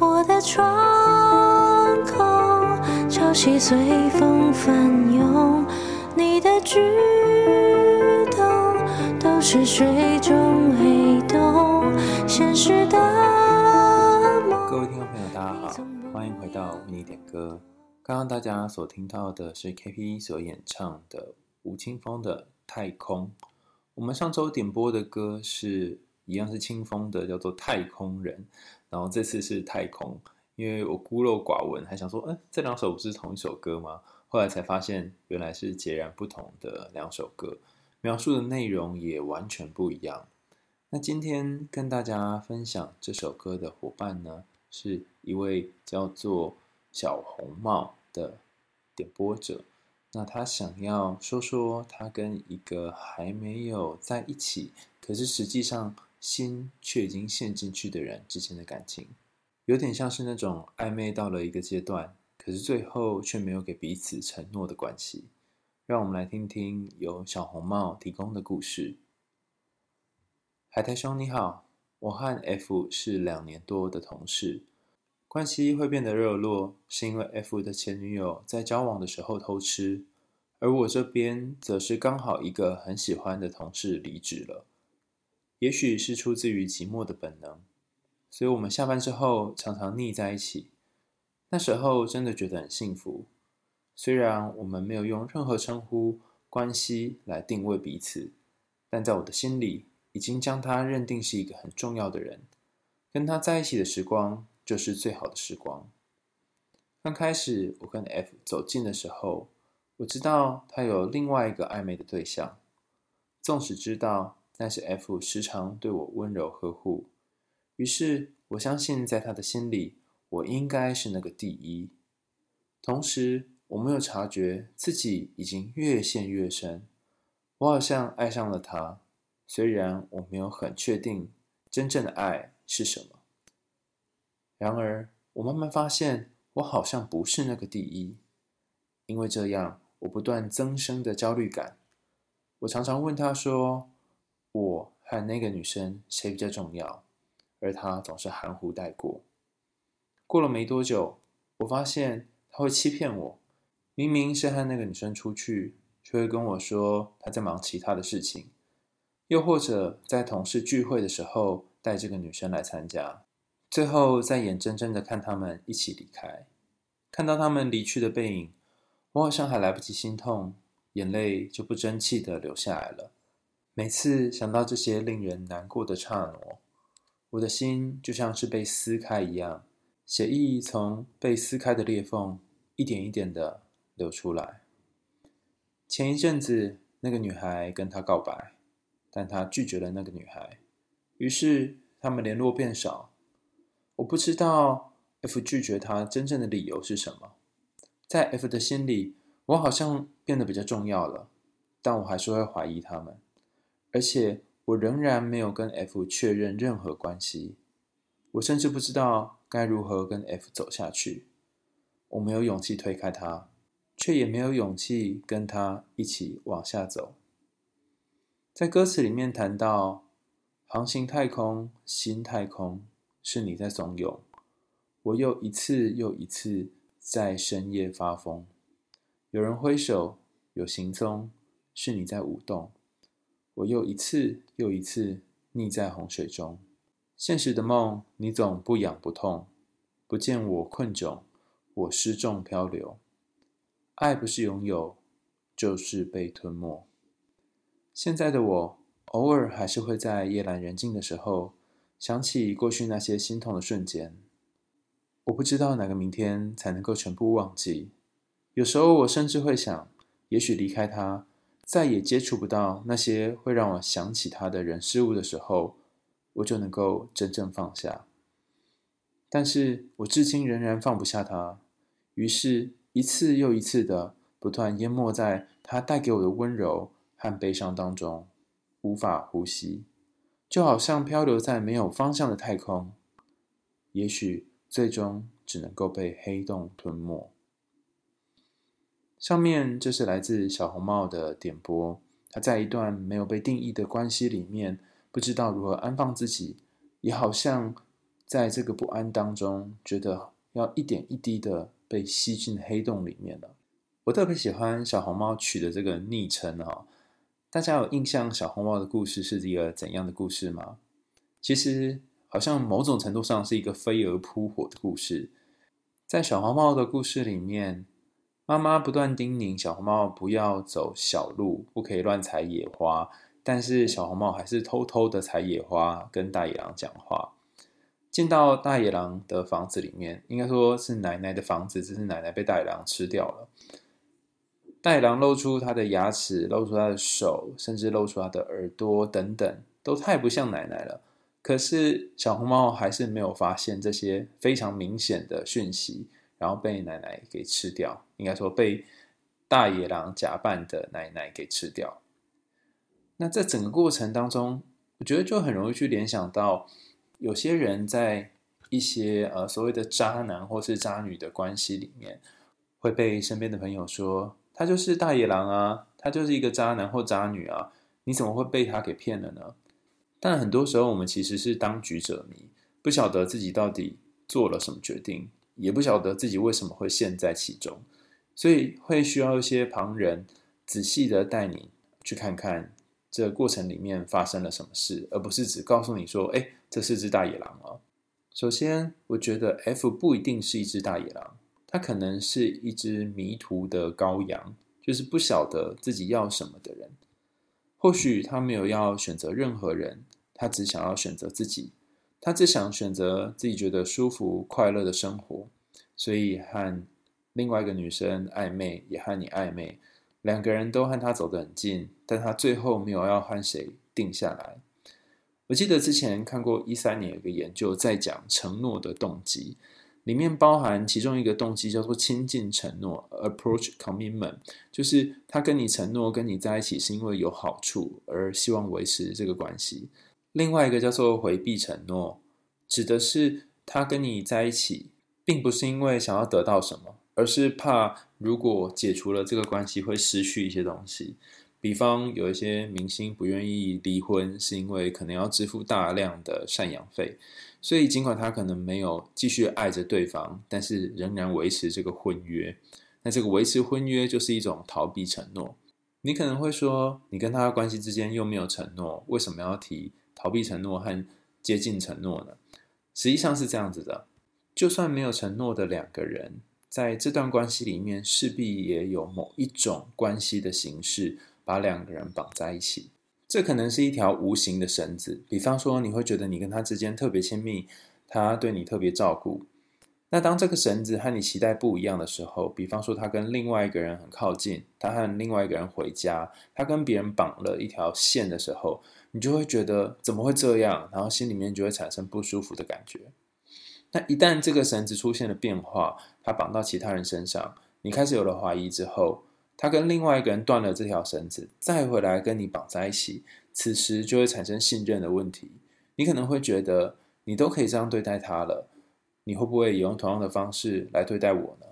我的窗口，潮汐随风翻涌，你的举动都是水中黑洞，现实的梦。各位听众朋友，大家好，欢迎回到为你点歌。刚刚大家所听到的是 KP 所演唱的吴青峰的《太空》。我们上周点播的歌是一样是青峰的，叫做《太空人》。然后这次是太空，因为我孤陋寡闻，还想说，嗯，这两首不是同一首歌吗？后来才发现，原来是截然不同的两首歌，描述的内容也完全不一样。那今天跟大家分享这首歌的伙伴呢，是一位叫做小红帽的点播者。那他想要说说他跟一个还没有在一起，可是实际上。心却已经陷进去的人之间的感情，有点像是那种暧昧到了一个阶段，可是最后却没有给彼此承诺的关系。让我们来听听由小红帽提供的故事。海苔兄你好，我和 F 是两年多的同事，关系会变得热络，是因为 F 的前女友在交往的时候偷吃，而我这边则是刚好一个很喜欢的同事离职了。也许是出自于寂寞的本能，所以我们下班之后常常腻在一起。那时候真的觉得很幸福，虽然我们没有用任何称呼、关系来定位彼此，但在我的心里已经将他认定是一个很重要的人。跟他在一起的时光就是最好的时光。刚开始我跟 F 走近的时候，我知道他有另外一个暧昧的对象，纵使知道。但是 F 时常对我温柔呵护，于是我相信在他的心里，我应该是那个第一。同时，我没有察觉自己已经越陷越深，我好像爱上了他，虽然我没有很确定真正的爱是什么。然而，我慢慢发现，我好像不是那个第一，因为这样，我不断增生的焦虑感。我常常问他说，我和那个女生谁比较重要？而他总是含糊带过。过了没多久，我发现他会欺骗我，明明是和那个女生出去，却会跟我说他在忙其他的事情。又或者在同事聚会的时候带这个女生来参加，最后再眼睁睁的看他们一起离开。看到他们离去的背影，我好像还来不及心痛，眼泪就不争气的流下来了。每次想到这些令人难过的刹那，我的心就像是被撕开一样，血液从被撕开的裂缝一点一点的流出来。前一阵子，那个女孩跟他告白，但他拒绝了那个女孩，于是他们联络变少。我不知道 F 拒绝他真正的理由是什么，在 F 的心里，我好像变得比较重要了，但我还是会怀疑他们。而且我仍然没有跟 F 确认任何关系，我甚至不知道该如何跟 F 走下去。我没有勇气推开他，却也没有勇气跟他一起往下走。在歌词里面谈到“航行太空，新太空，是你在怂恿，我又一次又一次在深夜发疯。有人挥手，有行踪，是你在舞动。”我又一次又一次溺在洪水中，现实的梦你总不痒不痛，不见我困窘，我失重漂流。爱不是拥有，就是被吞没。现在的我，偶尔还是会在夜阑人静的时候，想起过去那些心痛的瞬间。我不知道哪个明天才能够全部忘记。有时候我甚至会想，也许离开他。再也接触不到那些会让我想起他的人事物的时候，我就能够真正放下。但是我至今仍然放不下他，于是，一次又一次的不断淹没在他带给我的温柔和悲伤当中，无法呼吸，就好像漂流在没有方向的太空，也许最终只能够被黑洞吞没。上面这是来自小红帽的点播，他在一段没有被定义的关系里面，不知道如何安放自己，也好像在这个不安当中，觉得要一点一滴的被吸进黑洞里面了。我特别喜欢小红帽取的这个昵称哈，大家有印象小红帽的故事是一个怎样的故事吗？其实好像某种程度上是一个飞蛾扑火的故事。在小红帽的故事里面，妈妈不断叮咛小红帽不要走小路，不可以乱采野花，但是小红帽还是偷偷的采野花，跟大野狼讲话。进到大野狼的房子里面，应该说是奶奶的房子，只是奶奶被大野狼吃掉了。大野狼露出他的牙齿，露出他的手，甚至露出他的耳朵，等等，都太不像奶奶了。可是小红帽还是没有发现这些非常明显的讯息，然后被奶奶给吃掉。应该说被大野狼假扮的奶奶给吃掉。那在整个过程当中，我觉得就很容易去联想到，有些人在一些呃所谓的渣男或是渣女的关系里面，会被身边的朋友说。他就是大野狼啊，他就是一个渣男或渣女啊，你怎么会被他给骗了呢？但很多时候我们其实是当局者迷，不晓得自己到底做了什么决定，也不晓得自己为什么会陷在其中，所以会需要一些旁人仔细的带你去看看这过程里面发生了什么事，而不是只告诉你说，哎，这是只大野狼哦。首先，我觉得 F 不一定是一只大野狼。他可能是一只迷途的羔羊，就是不晓得自己要什么的人。或许他没有要选择任何人，他只想要选择自己。他只想选择自己觉得舒服、快乐的生活，所以和另外一个女生暧昧，也和你暧昧，两个人都和他走得很近，但他最后没有要和谁定下来。我记得之前看过一三年有个研究，在讲承诺的动机。里面包含其中一个动机叫做亲近承诺 （approach commitment），就是他跟你承诺跟你在一起是因为有好处而希望维持这个关系。另外一个叫做回避承诺，指的是他跟你在一起，并不是因为想要得到什么，而是怕如果解除了这个关系会失去一些东西。比方有一些明星不愿意离婚，是因为可能要支付大量的赡养费。所以，尽管他可能没有继续爱着对方，但是仍然维持这个婚约。那这个维持婚约就是一种逃避承诺。你可能会说，你跟他关系之间又没有承诺，为什么要提逃避承诺和接近承诺呢？实际上是这样子的：就算没有承诺的两个人，在这段关系里面，势必也有某一种关系的形式把两个人绑在一起。这可能是一条无形的绳子，比方说，你会觉得你跟他之间特别亲密，他对你特别照顾。那当这个绳子和你期待不一样的时候，比方说他跟另外一个人很靠近，他和另外一个人回家，他跟别人绑了一条线的时候，你就会觉得怎么会这样？然后心里面就会产生不舒服的感觉。那一旦这个绳子出现了变化，它绑到其他人身上，你开始有了怀疑之后。他跟另外一个人断了这条绳子，再回来跟你绑在一起，此时就会产生信任的问题。你可能会觉得，你都可以这样对待他了，你会不会也用同样的方式来对待我呢？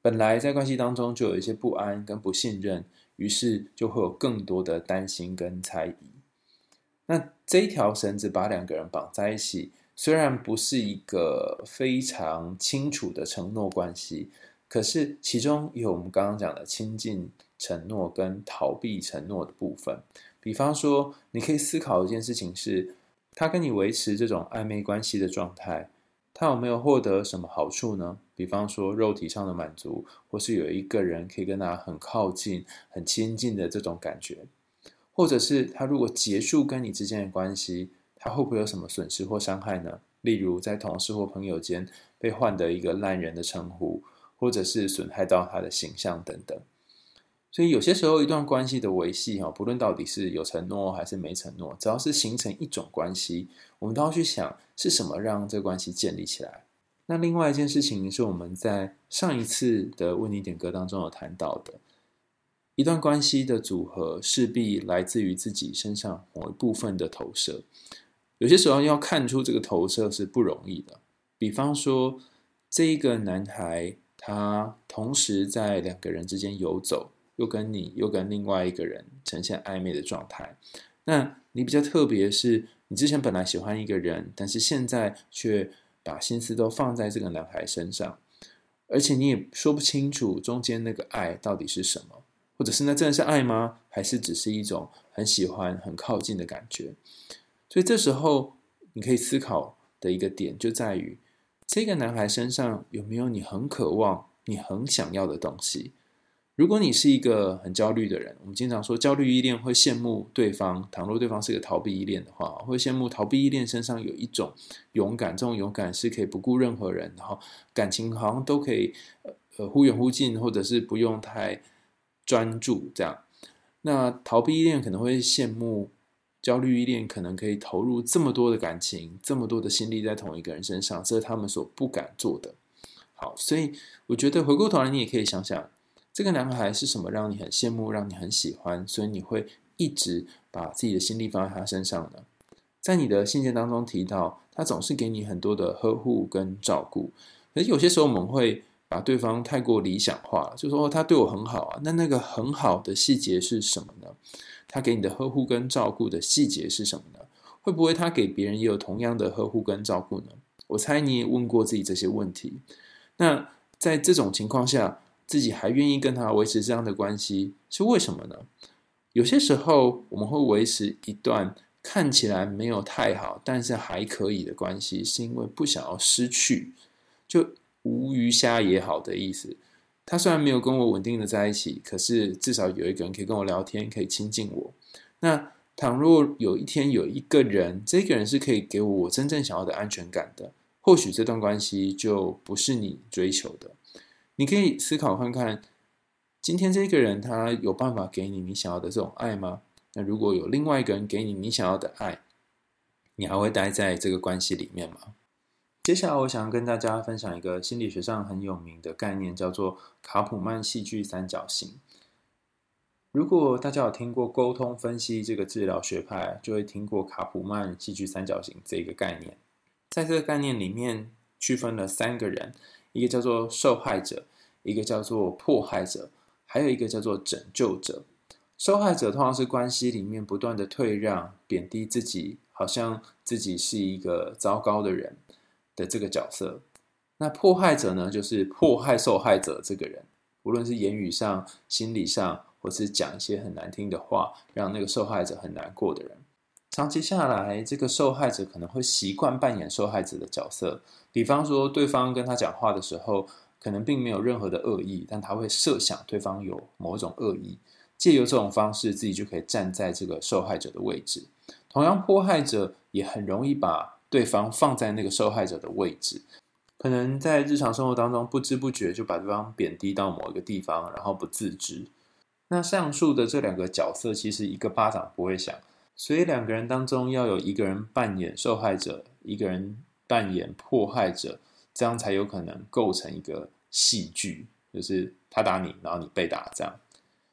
本来在关系当中就有一些不安跟不信任，于是就会有更多的担心跟猜疑。那这一条绳子把两个人绑在一起，虽然不是一个非常清楚的承诺关系。可是，其中有我们刚刚讲的亲近承诺跟逃避承诺的部分。比方说，你可以思考一件事情是：他跟你维持这种暧昧关系的状态，他有没有获得什么好处呢？比方说，肉体上的满足，或是有一个人可以跟他很靠近、很亲近的这种感觉，或者是他如果结束跟你之间的关系，他会不会有什么损失或伤害呢？例如，在同事或朋友间被换得一个烂人的称呼。或者是损害到他的形象等等，所以有些时候一段关系的维系哈，不论到底是有承诺还是没承诺，只要是形成一种关系，我们都要去想是什么让这关系建立起来。那另外一件事情是我们在上一次的为你点歌当中有谈到的，一段关系的组合势必来自于自己身上某一部分的投射，有些时候要看出这个投射是不容易的。比方说这一个男孩。他同时在两个人之间游走，又跟你又跟另外一个人呈现暧昧的状态。那你比较特别是，你之前本来喜欢一个人，但是现在却把心思都放在这个男孩身上，而且你也说不清楚中间那个爱到底是什么，或者是那真的是爱吗？还是只是一种很喜欢、很靠近的感觉？所以这时候你可以思考的一个点就在于，这个男孩身上有没有你很渴望、你很想要的东西？如果你是一个很焦虑的人，我们经常说焦虑依恋会羡慕对方。倘若对方是个逃避依恋的话，会羡慕逃避依恋身上有一种勇敢。这种勇敢是可以不顾任何人，然后感情好像都可以呃忽远忽近，或者是不用太专注这样。那逃避依恋可能会羡慕焦虑依恋，可能可以投入这么多的感情，这么多的心力在同一个人身上，这是他们所不敢做的。好，所以我觉得回过头来，你也可以想想。这个男孩是什么让你很羡慕，让你很喜欢，所以你会一直把自己的心力放在他身上呢？在你的信件当中提到，他总是给你很多的呵护跟照顾，可是有些时候我们会把对方太过理想化了，就说他对我很好啊，那那个很好的细节是什么呢？他给你的呵护跟照顾的细节是什么呢？会不会他给别人也有同样的呵护跟照顾呢？我猜你也问过自己这些问题。那在这种情况下，自己还愿意跟他维持这样的关系，是为什么呢？有些时候我们会维持一段看起来没有太好，但是还可以的关系，是因为不想要失去，就无鱼虾也好的意思。他虽然没有跟我稳定的在一起，可是至少有一个人可以跟我聊天，可以亲近我。那倘若有一天有一个人，这个人是可以给我我真正想要的安全感的，或许这段关系就不是你追求的。你可以思考看看，今天这个人他有办法给你你想要的这种爱吗？那如果有另外一个人给你你想要的爱，你还会待在这个关系里面吗？接下来，我想跟大家分享一个心理学上很有名的概念，叫做卡普曼戏剧三角形。如果大家有听过沟通分析这个治疗学派，就会听过卡普曼戏剧三角形这个概念。在这个概念里面，区分了三个人。一个叫做受害者，一个叫做迫害者，还有一个叫做拯救者。受害者通常是关系里面不断的退让、贬低自己，好像自己是一个糟糕的人的这个角色。那迫害者呢，就是迫害受害者这个人，无论是言语上、心理上，或是讲一些很难听的话，让那个受害者很难过的人。长期下来，这个受害者可能会习惯扮演受害者的角色。比方说，对方跟他讲话的时候，可能并没有任何的恶意，但他会设想对方有某种恶意，借由这种方式，自己就可以站在这个受害者的位置。同样，迫害者也很容易把对方放在那个受害者的位置，可能在日常生活当中不知不觉就把对方贬低到某一个地方，然后不自知。那上述的这两个角色，其实一个巴掌不会响。所以两个人当中要有一个人扮演受害者，一个人扮演迫害者，这样才有可能构成一个戏剧，就是他打你，然后你被打这样。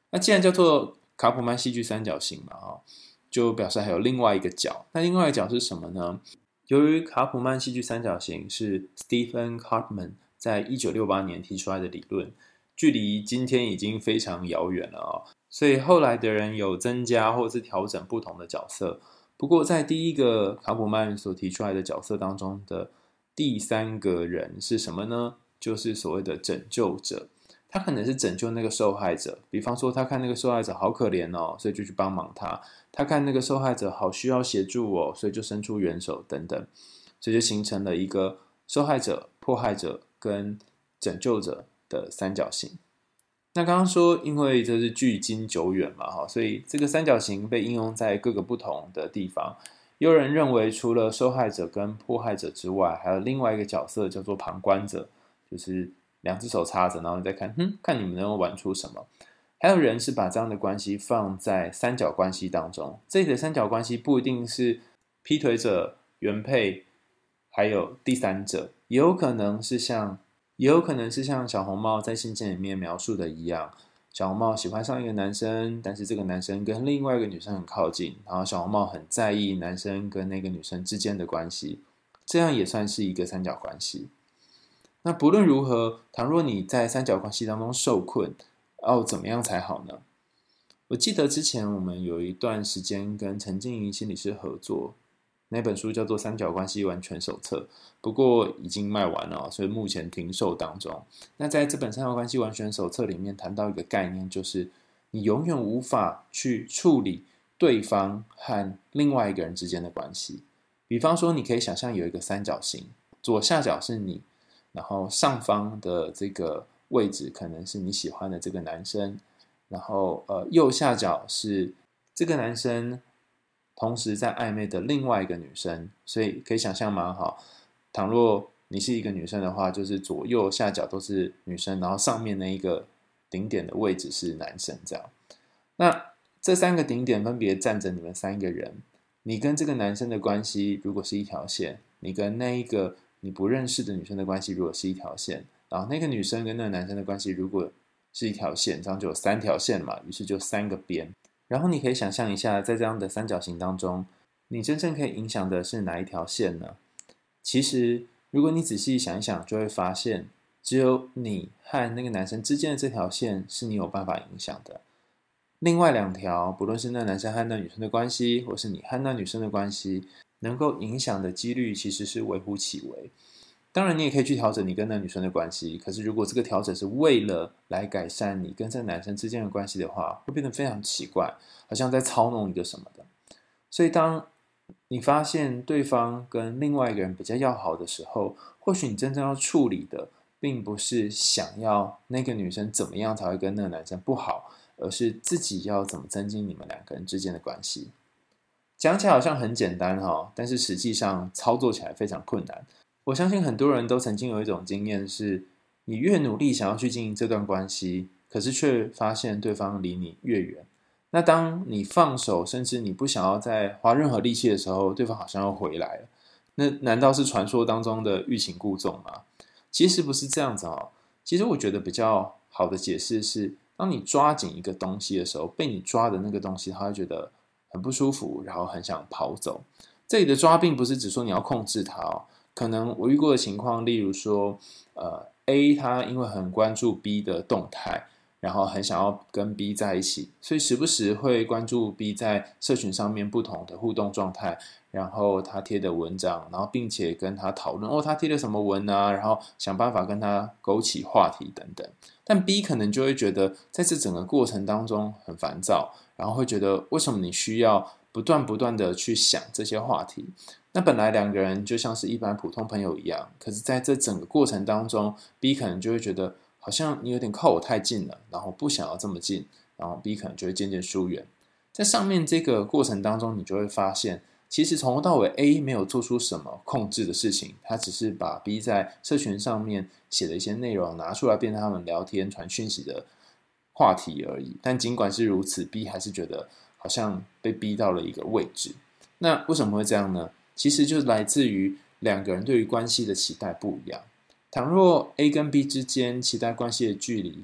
那既然叫做卡普曼戏剧三角形嘛，哈，就表示还有另外一个角。那另外一个角是什么呢？由于卡普曼戏剧三角形是 Stephen Karpman 在一九六八年提出来的理论，距离今天已经非常遥远了啊。所以后来的人有增加或是调整不同的角色。不过在第一个卡普曼所提出来的角色当中的第三个人是什么呢？就是所谓的拯救者。他可能是拯救那个受害者，比方说他看那个受害者好可怜哦，所以就去帮忙他；他看那个受害者好需要协助哦，所以就伸出援手等等，这就形成了一个受害者、迫害者跟拯救者的三角形。那刚刚说，因为这是距今久远嘛，哈，所以这个三角形被应用在各个不同的地方。有人认为，除了受害者跟迫害者之外，还有另外一个角色叫做旁观者，就是两只手插着，然后你再看，哼，看你们能够玩出什么。还有人是把这样的关系放在三角关系当中，这里的三角关系不一定是劈腿者、原配，还有第三者，也有可能是像。也有可能是像小红帽在信件里面描述的一样，小红帽喜欢上一个男生，但是这个男生跟另外一个女生很靠近，然后小红帽很在意男生跟那个女生之间的关系，这样也算是一个三角关系。那不论如何，倘若你在三角关系当中受困，哦，怎么样才好呢？我记得之前我们有一段时间跟陈静怡心理师合作，那本书叫做《三角关系完全手册》，不过已经卖完了，所以目前停售当中。那在这本《三角关系完全手册》里面谈到一个概念，就是你永远无法去处理对方和另外一个人之间的关系。比方说，你可以想象有一个三角形，左下角是你，然后上方的这个位置可能是你喜欢的这个男生，然后呃右下角是这个男生。同时在暧昧的另外一个女生，所以可以想象吗？好，倘若你是一个女生的话，就是左右下角都是女生，然后上面那一个顶点的位置是男生，这样。那这三个顶点分别站着你们三个人，你跟这个男生的关系如果是一条线，你跟那一个你不认识的女生的关系如果是一条线，然后那个女生跟那个男生的关系如果是一条线，这样就有三条线嘛，于是就三个边。然后你可以想象一下，在这样的三角形当中，你真正可以影响的是哪一条线呢？其实，如果你仔细想一想，就会发现，只有你和那个男生之间的这条线是你有办法影响的。另外两条，不论是那男生和那女生的关系，或是你和那女生的关系，能够影响的几率其实是微乎其微。当然，你也可以去调整你跟那女生的关系。可是，如果这个调整是为了来改善你跟这个男生之间的关系的话，会变得非常奇怪，好像在操弄一个什么的。所以，当你发现对方跟另外一个人比较要好的时候，或许你真正要处理的，并不是想要那个女生怎么样才会跟那个男生不好，而是自己要怎么增进你们两个人之间的关系。讲起来好像很简单哈，但是实际上操作起来非常困难。我相信很多人都曾经有一种经验，是你越努力想要去经营这段关系，可是却发现对方离你越远。那当你放手，甚至你不想要再花任何力气的时候，对方好像又回来了。那难道是传说当中的欲擒故纵吗？其实不是这样子哦。其实我觉得比较好的解释是，当你抓紧一个东西的时候，被你抓的那个东西，他会觉得很不舒服，然后很想跑走。这里的抓并不是指说你要控制它哦。可能我遇过的情况，例如说，呃，A 他因为很关注 B 的动态，然后很想要跟 B 在一起，所以时不时会关注 B 在社群上面不同的互动状态，然后他贴的文章，然后并且跟他讨论哦，他贴了什么文啊，然后想办法跟他勾起话题等等。但 B 可能就会觉得在这整个过程当中很烦躁，然后会觉得为什么你需要不断不断的去想这些话题？那本来两个人就像是一般普通朋友一样，可是在这整个过程当中，B 可能就会觉得好像你有点靠我太近了，然后不想要这么近，然后 B 可能就会渐渐疏远。在上面这个过程当中，你就会发现，其实从头到尾 A 没有做出什么控制的事情，他只是把 B 在社群上面写的一些内容拿出来，变成他们聊天传讯息的话题而已。但尽管是如此，B 还是觉得好像被逼到了一个位置。那为什么会这样呢？其实就是来自于两个人对于关系的期待不一样。倘若 A 跟 B 之间期待关系的距离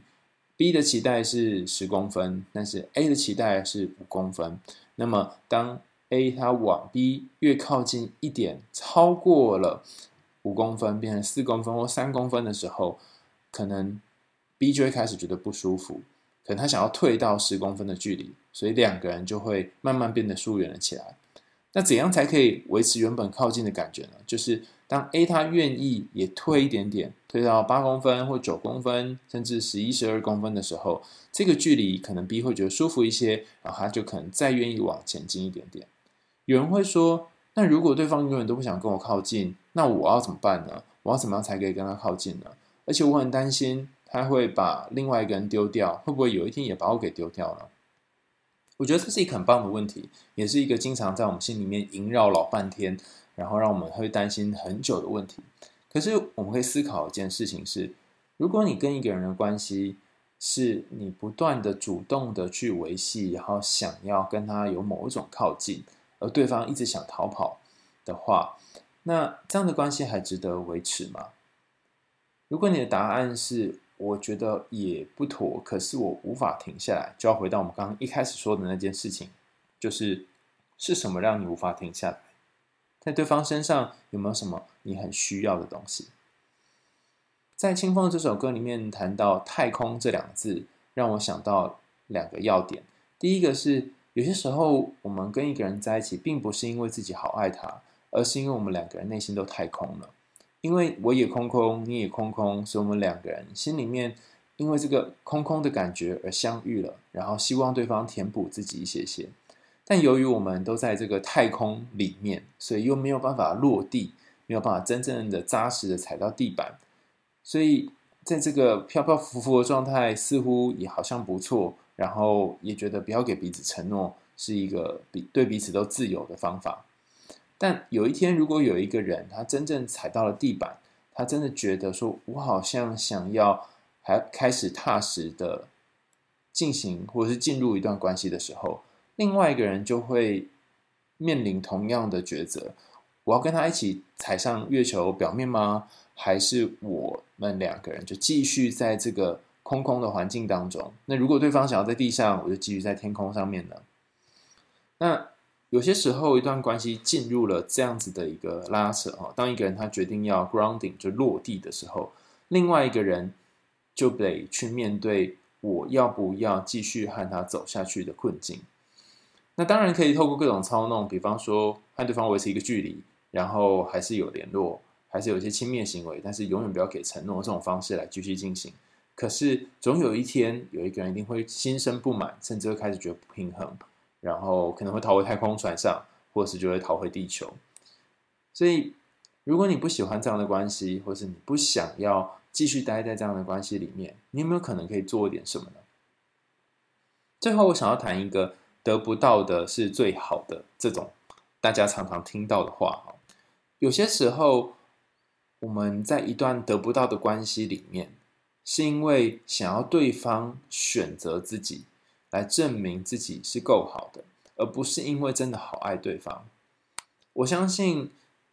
，B 的期待是十公分，但是 A 的期待是五公分。那么当 A 他往 B 越靠近一点，超过了五公分，变成四公分或三公分的时候，可能 B 就会开始觉得不舒服，可能他想要退到十公分的距离，所以两个人就会慢慢变得疏远了起来。那怎样才可以维持原本靠近的感觉呢？就是当 A 他愿意也退一点点，退到八公分或九公分，甚至十一、十二公分的时候，这个距离可能 B 会觉得舒服一些，然后他就可能再愿意往前进一点点。有人会说，那如果对方永远都不想跟我靠近，那我要怎么办呢？我要怎么样才可以跟他靠近呢？而且我很担心他会把另外一个人丢掉，会不会有一天也把我给丢掉了？我觉得这是一个很棒的问题，也是一个经常在我们心里面萦绕老半天，然后让我们会担心很久的问题。可是我们可以思考一件事情是：如果你跟一个人的关系是你不断的主动的去维系，然后想要跟他有某一种靠近，而对方一直想逃跑的话，那这样的关系还值得维持吗？如果你的答案是，我觉得也不妥，可是我无法停下来，就要回到我们刚刚一开始说的那件事情，就是是什么让你无法停下来？在对方身上有没有什么你很需要的东西？在《清风》这首歌里面谈到“太空”这两个字，让我想到两个要点。第一个是，有些时候我们跟一个人在一起，并不是因为自己好爱他，而是因为我们两个人内心都太空了。因为我也空空，你也空空，所以我们两个人心里面因为这个空空的感觉而相遇了，然后希望对方填补自己一些些。但由于我们都在这个太空里面，所以又没有办法落地，没有办法真正的扎实的踩到地板，所以在这个飘飘浮浮的状态，似乎也好像不错，然后也觉得不要给彼此承诺是一个比对彼此都自由的方法。但有一天，如果有一个人他真正踩到了地板，他真的觉得说，我好像想要还开始踏实的进行或者是进入一段关系的时候，另外一个人就会面临同样的抉择：我要跟他一起踩上月球表面吗？还是我们两个人就继续在这个空空的环境当中？那如果对方想要在地上，我就继续在天空上面呢？那？有些时候，一段关系进入了这样子的一个拉扯哈，当一个人他决定要 grounding 就落地的时候，另外一个人就得去面对我要不要继续和他走下去的困境。那当然可以透过各种操弄，比方说和对方维持一个距离，然后还是有联络，还是有一些轻蔑行为，但是永远不要给承诺这种方式来继续进行。可是总有一天，有一个人一定会心生不满，甚至会开始觉得不平衡。然后可能会逃回太空船上，或是就会逃回地球。所以，如果你不喜欢这样的关系，或是你不想要继续待在这样的关系里面，你有没有可能可以做一点什么呢？最后，我想要谈一个得不到的是最好的这种大家常常听到的话。有些时候，我们在一段得不到的关系里面，是因为想要对方选择自己。来证明自己是够好的，而不是因为真的好爱对方。我相信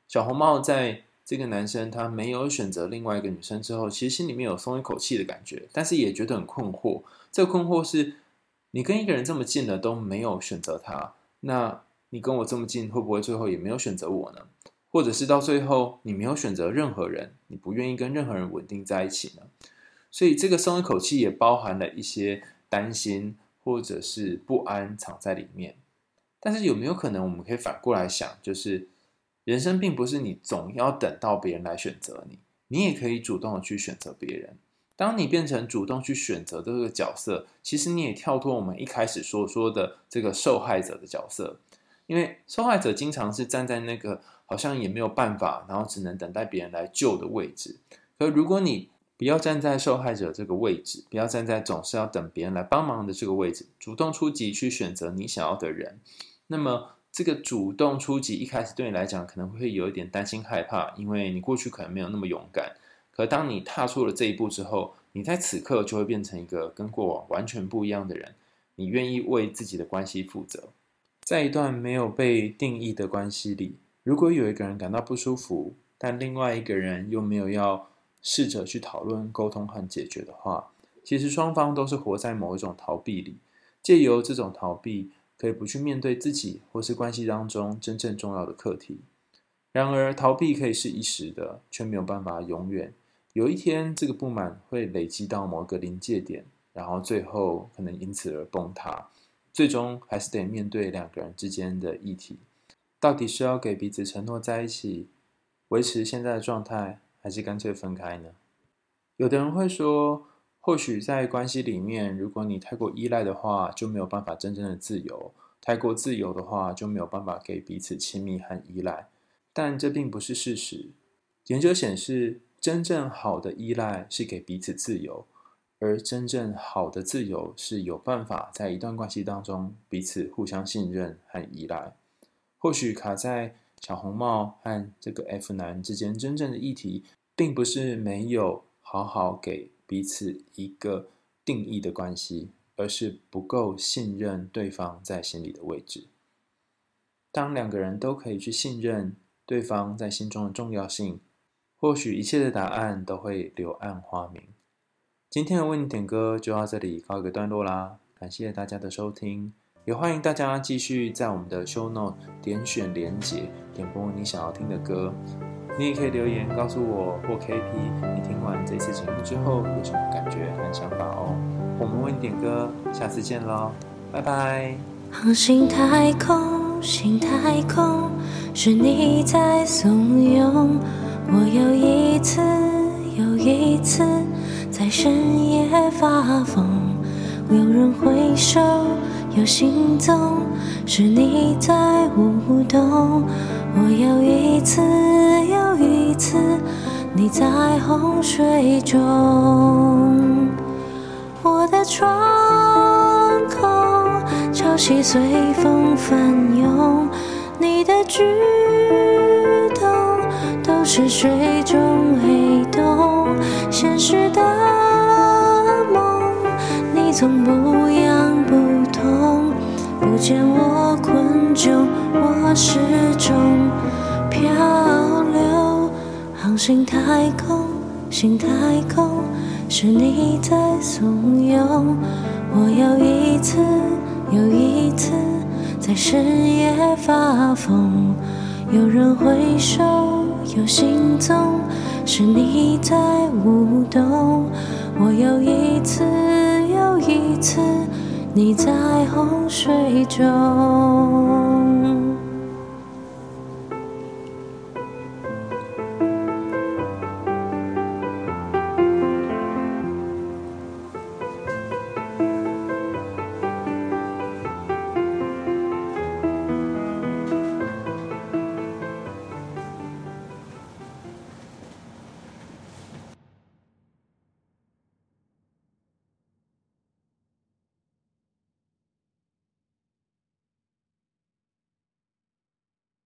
小红帽在这个男生他没有选择另外一个女生之后，其实心里面有松一口气的感觉，但是也觉得很困惑。这个困惑是：你跟一个人这么近了都没有选择他，那你跟我这么近，会不会最后也没有选择我呢？或者是到最后你没有选择任何人，你不愿意跟任何人稳定在一起呢？所以这个松一口气也包含了一些担心。或者是不安藏在里面，但是有没有可能我们可以反过来想，就是人生并不是你总要等到别人来选择你，你也可以主动的去选择别人。当你变成主动去选择这个角色，其实你也跳脱我们一开始所说的这个受害者的角色，因为受害者经常是站在那个好像也没有办法，然后只能等待别人来救的位置。可如果你不要站在受害者这个位置，不要站在总是要等别人来帮忙的这个位置，主动出击去选择你想要的人。那么，这个主动出击一开始对你来讲可能会有一点担心害怕，因为你过去可能没有那么勇敢。可当你踏出了这一步之后，你在此刻就会变成一个跟过往完全不一样的人。你愿意为自己的关系负责。在一段没有被定义的关系里，如果有一个人感到不舒服，但另外一个人又没有要。试着去讨论、沟通和解决的话，其实双方都是活在某一种逃避里。借由这种逃避，可以不去面对自己或是关系当中真正重要的课题。然而，逃避可以是一时的，却没有办法永远。有一天，这个不满会累积到某个临界点，然后最后可能因此而崩塌。最终还是得面对两个人之间的议题：到底是要给彼此承诺在一起，维持现在的状态？还是干脆分开呢？有的人会说，或许在关系里面，如果你太过依赖的话，就没有办法真正的自由；太过自由的话，就没有办法给彼此亲密和依赖。但这并不是事实。研究显示，真正好的依赖是给彼此自由，而真正好的自由是有办法在一段关系当中彼此互相信任和依赖。或许卡在小红帽和这个 F 男之间真正的议题，并不是没有好好给彼此一个定义的关系，而是不够信任对方在心里的位置。当两个人都可以去信任对方在心中的重要性，或许一切的答案都会柳暗花明。今天的为你点歌就到这里告一个段落啦，感谢大家的收听，也欢迎大家继续在我们的 show note 点选连结，点播你想要听的歌。你也可以留言告诉我或 KP，你听完这次节目之后有什么感觉和想法哦。我们为你点歌，下次见喽，拜拜。航行太空。心太空，是你在怂恿我又一次又一次在深夜发疯。有人回首，有行踪，是你在舞动。我又一次又一次，你在洪水中。我的窗口，潮汐随风翻涌，你的举动都是水中黑洞。现实的梦，你总不，见我困窘，我始终漂流，航行太空，心太空。是你在怂恿我，又一次又一次在深夜发疯。有人回首，有行踪，是你在舞动。我又一次又一次，你在洪水中。